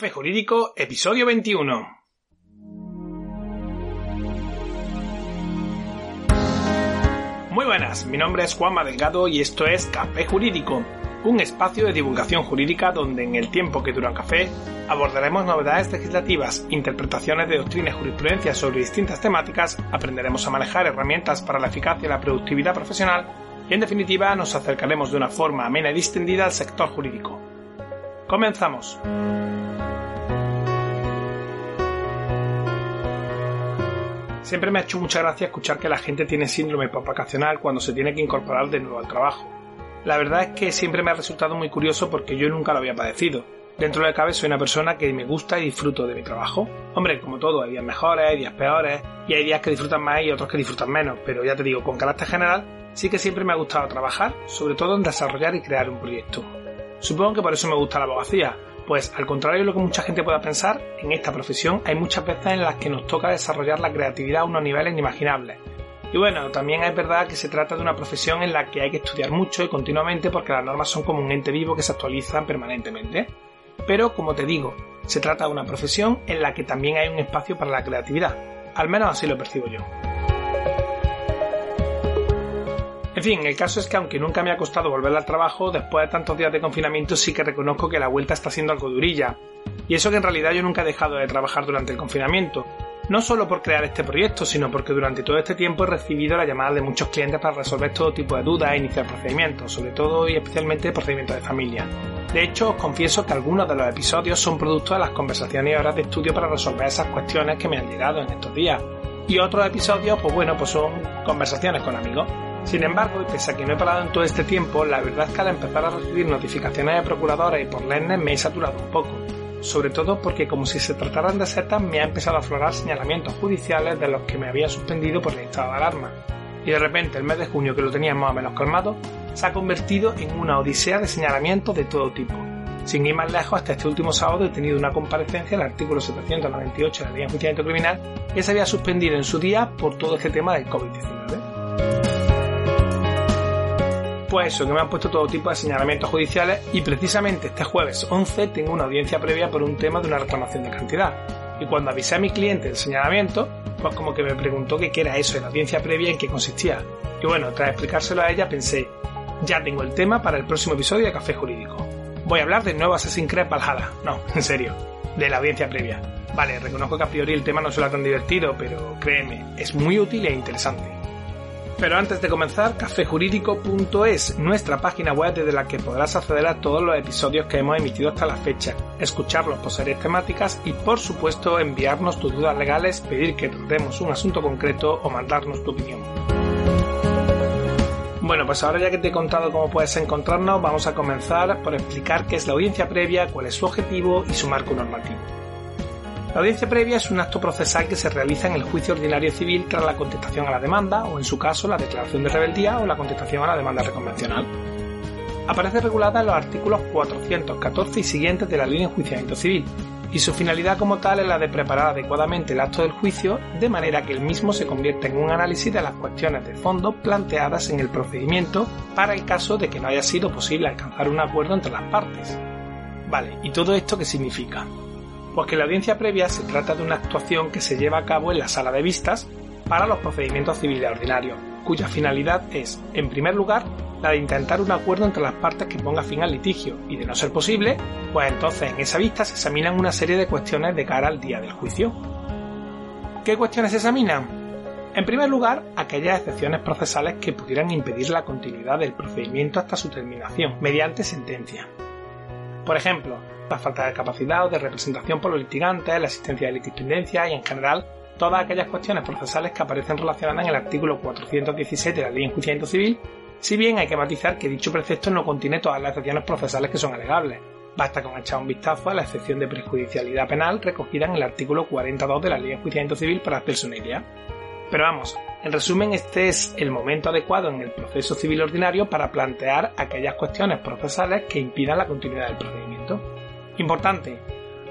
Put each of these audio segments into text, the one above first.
Café Jurídico, episodio 21. Muy buenas, mi nombre es Juanma Delgado y esto es Café Jurídico, un espacio de divulgación jurídica donde en el tiempo que dura un café abordaremos novedades legislativas, interpretaciones de doctrina y jurisprudencia sobre distintas temáticas, aprenderemos a manejar herramientas para la eficacia y la productividad profesional y en definitiva nos acercaremos de una forma amena y distendida al sector jurídico. Comenzamos. Siempre me ha hecho mucha gracia escuchar que la gente tiene síndrome vacacional cuando se tiene que incorporar de nuevo al trabajo. La verdad es que siempre me ha resultado muy curioso porque yo nunca lo había padecido. Dentro de cabe soy una persona que me gusta y disfruto de mi trabajo. Hombre, como todo, hay días mejores, hay días peores, y hay días que disfrutan más y otros que disfrutan menos, pero ya te digo, con carácter general, sí que siempre me ha gustado trabajar, sobre todo en desarrollar y crear un proyecto. Supongo que por eso me gusta la abogacía, pues al contrario de lo que mucha gente pueda pensar, en esta profesión hay muchas veces en las que nos toca desarrollar la creatividad a unos niveles inimaginables. Y bueno, también es verdad que se trata de una profesión en la que hay que estudiar mucho y continuamente porque las normas son como un ente vivo que se actualizan permanentemente. Pero, como te digo, se trata de una profesión en la que también hay un espacio para la creatividad. Al menos así lo percibo yo. En fin, el caso es que aunque nunca me ha costado volver al trabajo, después de tantos días de confinamiento sí que reconozco que la vuelta está siendo algo durilla. Y eso que en realidad yo nunca he dejado de trabajar durante el confinamiento. No solo por crear este proyecto, sino porque durante todo este tiempo he recibido la llamada de muchos clientes para resolver todo tipo de dudas e iniciar procedimientos, sobre todo y especialmente procedimientos de familia. De hecho, os confieso que algunos de los episodios son producto de las conversaciones y horas de estudio para resolver esas cuestiones que me han llegado en estos días. Y otros episodios, pues bueno, pues son conversaciones con amigos. Sin embargo, y pese a que no he parado en todo este tiempo, la verdad es que al empezar a recibir notificaciones de procuradores y por LENES me he saturado un poco. Sobre todo porque como si se trataran de setas me ha empezado a aflorar señalamientos judiciales de los que me había suspendido por el estado de alarma. Y de repente el mes de junio que lo tenía más o menos calmado, se ha convertido en una odisea de señalamientos de todo tipo. Sin ir más lejos, hasta este último sábado he tenido una comparecencia el artículo 798 de la Ley de Enjuiciamiento Criminal que se había suspendido en su día por todo este tema del COVID-19. Pues eso, que me han puesto todo tipo de señalamientos judiciales y precisamente este jueves 11 tengo una audiencia previa por un tema de una reclamación de cantidad. Y cuando avisé a mi cliente el señalamiento, pues como que me preguntó qué era eso de la audiencia previa y en qué consistía. Y bueno, tras explicárselo a ella pensé, ya tengo el tema para el próximo episodio de Café Jurídico. Voy a hablar de nuevo Assassin's Creed Valhalla. No, en serio, de la audiencia previa. Vale, reconozco que a priori el tema no suena tan divertido, pero créeme, es muy útil e interesante. Pero antes de comenzar, cafejurídico.es, nuestra página web desde la que podrás acceder a todos los episodios que hemos emitido hasta la fecha, escucharlos por series temáticas y por supuesto enviarnos tus dudas legales, pedir que tratemos un asunto concreto o mandarnos tu opinión. Bueno, pues ahora ya que te he contado cómo puedes encontrarnos, vamos a comenzar por explicar qué es la audiencia previa, cuál es su objetivo y su marco normativo. La audiencia previa es un acto procesal que se realiza en el juicio ordinario civil tras la contestación a la demanda o en su caso la declaración de rebeldía o la contestación a la demanda reconvencional. Aparece regulada en los artículos 414 y siguientes de la ley de enjuiciamiento civil y su finalidad como tal es la de preparar adecuadamente el acto del juicio de manera que el mismo se convierta en un análisis de las cuestiones de fondo planteadas en el procedimiento para el caso de que no haya sido posible alcanzar un acuerdo entre las partes. Vale, ¿y todo esto qué significa? Pues que la audiencia previa se trata de una actuación que se lleva a cabo en la sala de vistas para los procedimientos civiles ordinarios, cuya finalidad es, en primer lugar, la de intentar un acuerdo entre las partes que ponga fin al litigio, y de no ser posible, pues entonces en esa vista se examinan una serie de cuestiones de cara al día del juicio. ¿Qué cuestiones se examinan? En primer lugar, aquellas excepciones procesales que pudieran impedir la continuidad del procedimiento hasta su terminación, mediante sentencia. Por ejemplo, la falta de capacidad o de representación por los litigantes, la existencia de litigipendencia y en general todas aquellas cuestiones procesales que aparecen relacionadas en el artículo 417 de la Ley de Enjuiciamiento Civil, si bien hay que matizar que dicho precepto no contiene todas las excepciones procesales que son alegables. Basta con echar un vistazo a la excepción de prejudicialidad penal recogida en el artículo 42 de la Ley de Enjuiciamiento Civil para hacerse una idea. Pero vamos, en resumen, este es el momento adecuado en el proceso civil ordinario para plantear aquellas cuestiones procesales que impidan la continuidad del procedimiento. Importante,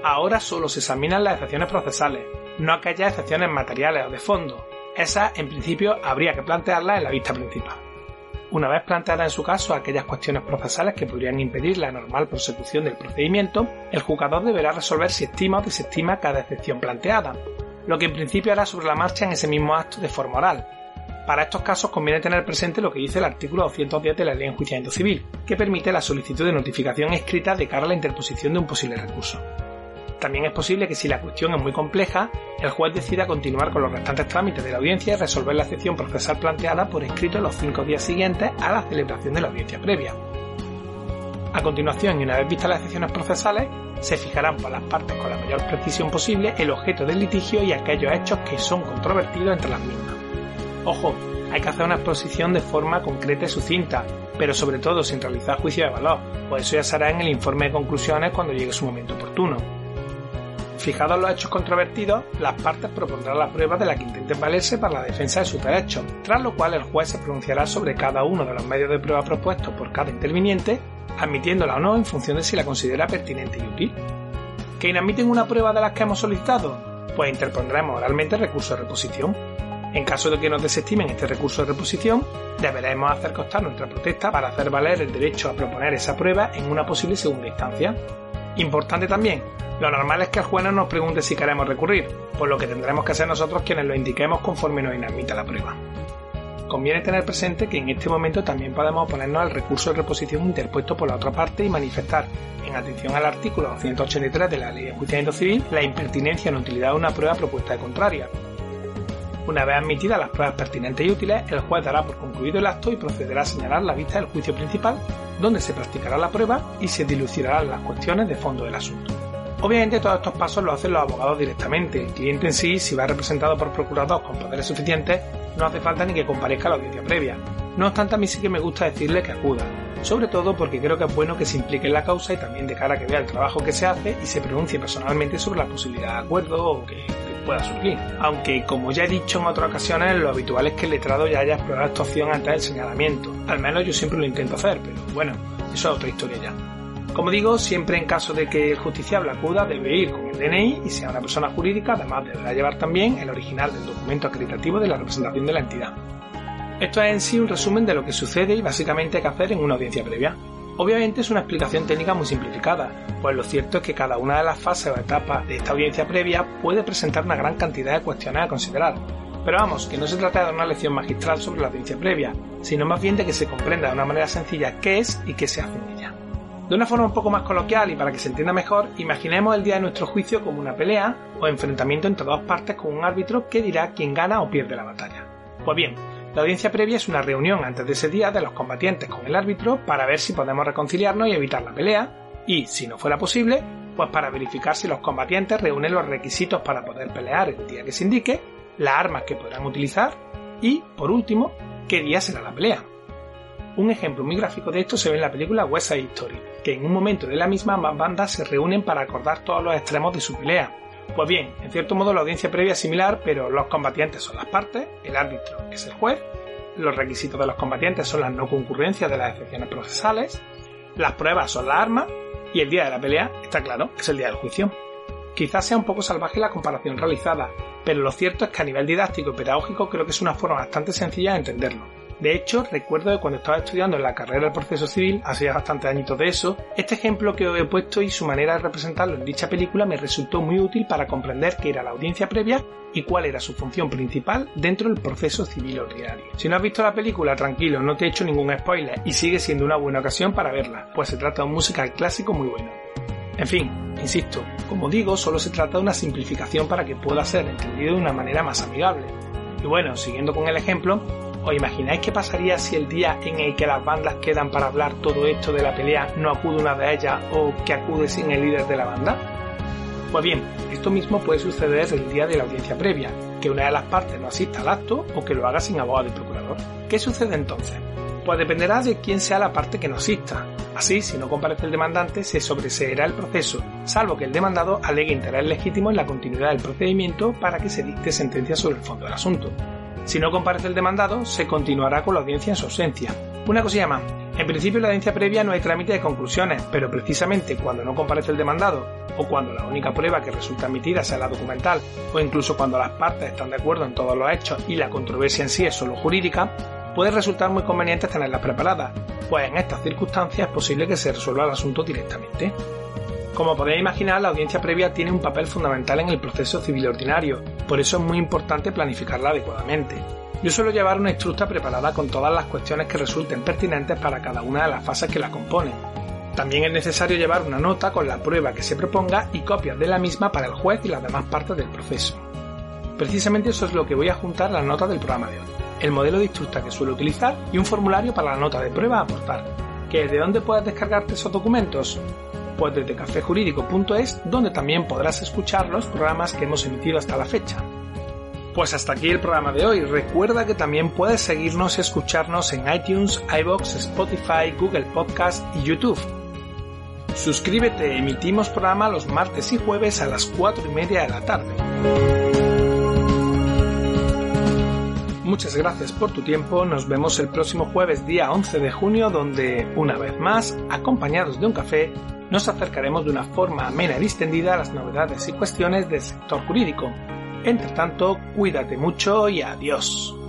ahora solo se examinan las excepciones procesales, no aquellas excepciones materiales o de fondo. Esas, en principio, habría que plantearlas en la vista principal. una vez planteadas en su caso aquellas cuestiones procesales que podrían impedir la normal prosecución del procedimiento, el juzgador deberá resolver si estima o desestima cada excepción planteada, lo que en principio hará sobre la marcha en ese mismo acto de forma oral. Para estos casos conviene tener presente lo que dice el artículo 210 de la Ley de Enjuiciamiento Civil, que permite la solicitud de notificación escrita de cara a la interposición de un posible recurso. También es posible que si la cuestión es muy compleja, el juez decida continuar con los restantes trámites de la audiencia y resolver la excepción procesal planteada por escrito en los cinco días siguientes a la celebración de la audiencia previa. A continuación, y una vez vistas las excepciones procesales, se fijarán por las partes con la mayor precisión posible el objeto del litigio y aquellos hechos que son controvertidos entre las mismas. Ojo, hay que hacer una exposición de forma concreta y sucinta, pero sobre todo sin realizar juicio de valor, pues eso ya será en el informe de conclusiones cuando llegue su momento oportuno. Fijados los hechos controvertidos, las partes propondrán la prueba de la que intenten valerse para la defensa de sus derechos, tras lo cual el juez se pronunciará sobre cada uno de los medios de prueba propuestos por cada interviniente, admitiéndola o no en función de si la considera pertinente y útil. ¿Que inadmiten una prueba de las que hemos solicitado? Pues interpondremos oralmente recurso de reposición. En caso de que nos desestimen este recurso de reposición, deberemos hacer constar nuestra protesta para hacer valer el derecho a proponer esa prueba en una posible segunda instancia. Importante también, lo normal es que el juez no nos pregunte si queremos recurrir, por lo que tendremos que ser nosotros quienes lo indiquemos conforme nos inadmita la prueba. Conviene tener presente que en este momento también podemos oponernos al recurso de reposición interpuesto por la otra parte y manifestar, en atención al artículo 283 de la Ley de Enjuiciamiento Civil, la impertinencia en utilidad de una prueba propuesta de contraria. Una vez admitidas las pruebas pertinentes y útiles, el juez dará por concluido el acto y procederá a señalar la vista del juicio principal, donde se practicará la prueba y se dilucidarán las cuestiones de fondo del asunto. Obviamente todos estos pasos los hacen los abogados directamente. El cliente en sí, si va representado por procurador con poderes suficientes, no hace falta ni que comparezca a la audiencia previa. No obstante, a mí sí que me gusta decirle que acuda, sobre todo porque creo que es bueno que se implique en la causa y también de cara a que vea el trabajo que se hace y se pronuncie personalmente sobre la posibilidad de acuerdo o que, pueda surgir. Aunque, como ya he dicho en otras ocasiones, lo habitual es que el letrado ya haya explorado esta opción antes del señalamiento. Al menos yo siempre lo intento hacer, pero bueno, eso es otra historia ya. Como digo, siempre en caso de que el justiciable acuda debe ir con el DNI y sea una persona jurídica, además deberá llevar también el original del documento acreditativo de la representación de la entidad. Esto es en sí un resumen de lo que sucede y básicamente hay que hacer en una audiencia previa. Obviamente es una explicación técnica muy simplificada, pues lo cierto es que cada una de las fases o etapas de esta audiencia previa puede presentar una gran cantidad de cuestiones a considerar. Pero vamos, que no se trata de una lección magistral sobre la audiencia previa, sino más bien de que se comprenda de una manera sencilla qué es y qué se hace en ella. De una forma un poco más coloquial y para que se entienda mejor, imaginemos el día de nuestro juicio como una pelea o enfrentamiento entre dos partes con un árbitro que dirá quién gana o pierde la batalla. Pues bien, la audiencia previa es una reunión antes de ese día de los combatientes con el árbitro para ver si podemos reconciliarnos y evitar la pelea y, si no fuera posible, pues para verificar si los combatientes reúnen los requisitos para poder pelear el día que se indique, las armas que podrán utilizar y, por último, qué día será la pelea. Un ejemplo muy gráfico de esto se ve en la película West Side Story, que en un momento de la misma ambas bandas se reúnen para acordar todos los extremos de su pelea. Pues bien, en cierto modo la audiencia previa es similar, pero los combatientes son las partes, el árbitro es el juez, los requisitos de los combatientes son las no concurrencias de las excepciones procesales, las pruebas son las armas y el día de la pelea, está claro, es el día del juicio. Quizás sea un poco salvaje la comparación realizada, pero lo cierto es que a nivel didáctico y pedagógico creo que es una forma bastante sencilla de entenderlo. De hecho, recuerdo que cuando estaba estudiando en la carrera del proceso civil, hace ya bastantes añitos de eso, este ejemplo que os he puesto y su manera de representarlo en dicha película me resultó muy útil para comprender qué era la audiencia previa y cuál era su función principal dentro del proceso civil ordinario. Si no has visto la película, tranquilo, no te he hecho ningún spoiler y sigue siendo una buena ocasión para verla, pues se trata de un musical clásico muy bueno. En fin, insisto, como digo, solo se trata de una simplificación para que pueda ser entendido de una manera más amigable. Y bueno, siguiendo con el ejemplo, ¿Os imagináis qué pasaría si el día en el que las bandas quedan para hablar todo esto de la pelea no acude una de ellas o que acude sin el líder de la banda? Pues bien, esto mismo puede suceder el día de la audiencia previa, que una de las partes no asista al acto o que lo haga sin abogado y procurador. ¿Qué sucede entonces? Pues dependerá de quién sea la parte que no asista. Así, si no comparece el demandante, se sobreseerá el proceso, salvo que el demandado alegue interés legítimo en la continuidad del procedimiento para que se dicte sentencia sobre el fondo del asunto. Si no comparece el demandado, se continuará con la audiencia en su ausencia. Una cosilla más. En principio, en la audiencia previa no hay trámite de conclusiones, pero precisamente cuando no comparece el demandado, o cuando la única prueba que resulta admitida sea la documental, o incluso cuando las partes están de acuerdo en todos los hechos y la controversia en sí es solo jurídica, puede resultar muy conveniente tenerlas preparadas, pues en estas circunstancias es posible que se resuelva el asunto directamente. Como podéis imaginar, la audiencia previa tiene un papel fundamental en el proceso civil ordinario, por eso es muy importante planificarla adecuadamente. Yo suelo llevar una instructa preparada con todas las cuestiones que resulten pertinentes para cada una de las fases que la componen. También es necesario llevar una nota con la prueba que se proponga y copias de la misma para el juez y las demás partes del proceso. Precisamente eso es lo que voy a juntar en la nota del programa de hoy. El modelo de instructa que suelo utilizar y un formulario para la nota de prueba a aportar. ¿Que ¿De dónde puedes descargarte esos documentos? Pues desde cafejurídico.es, donde también podrás escuchar los programas que hemos emitido hasta la fecha. Pues hasta aquí el programa de hoy. Recuerda que también puedes seguirnos y escucharnos en iTunes, iBox, Spotify, Google Podcast y YouTube. Suscríbete, emitimos programa los martes y jueves a las 4 y media de la tarde. Muchas gracias por tu tiempo, nos vemos el próximo jueves día 11 de junio donde, una vez más, acompañados de un café, nos acercaremos de una forma amena y distendida a las novedades y cuestiones del sector jurídico. Entre tanto, cuídate mucho y adiós.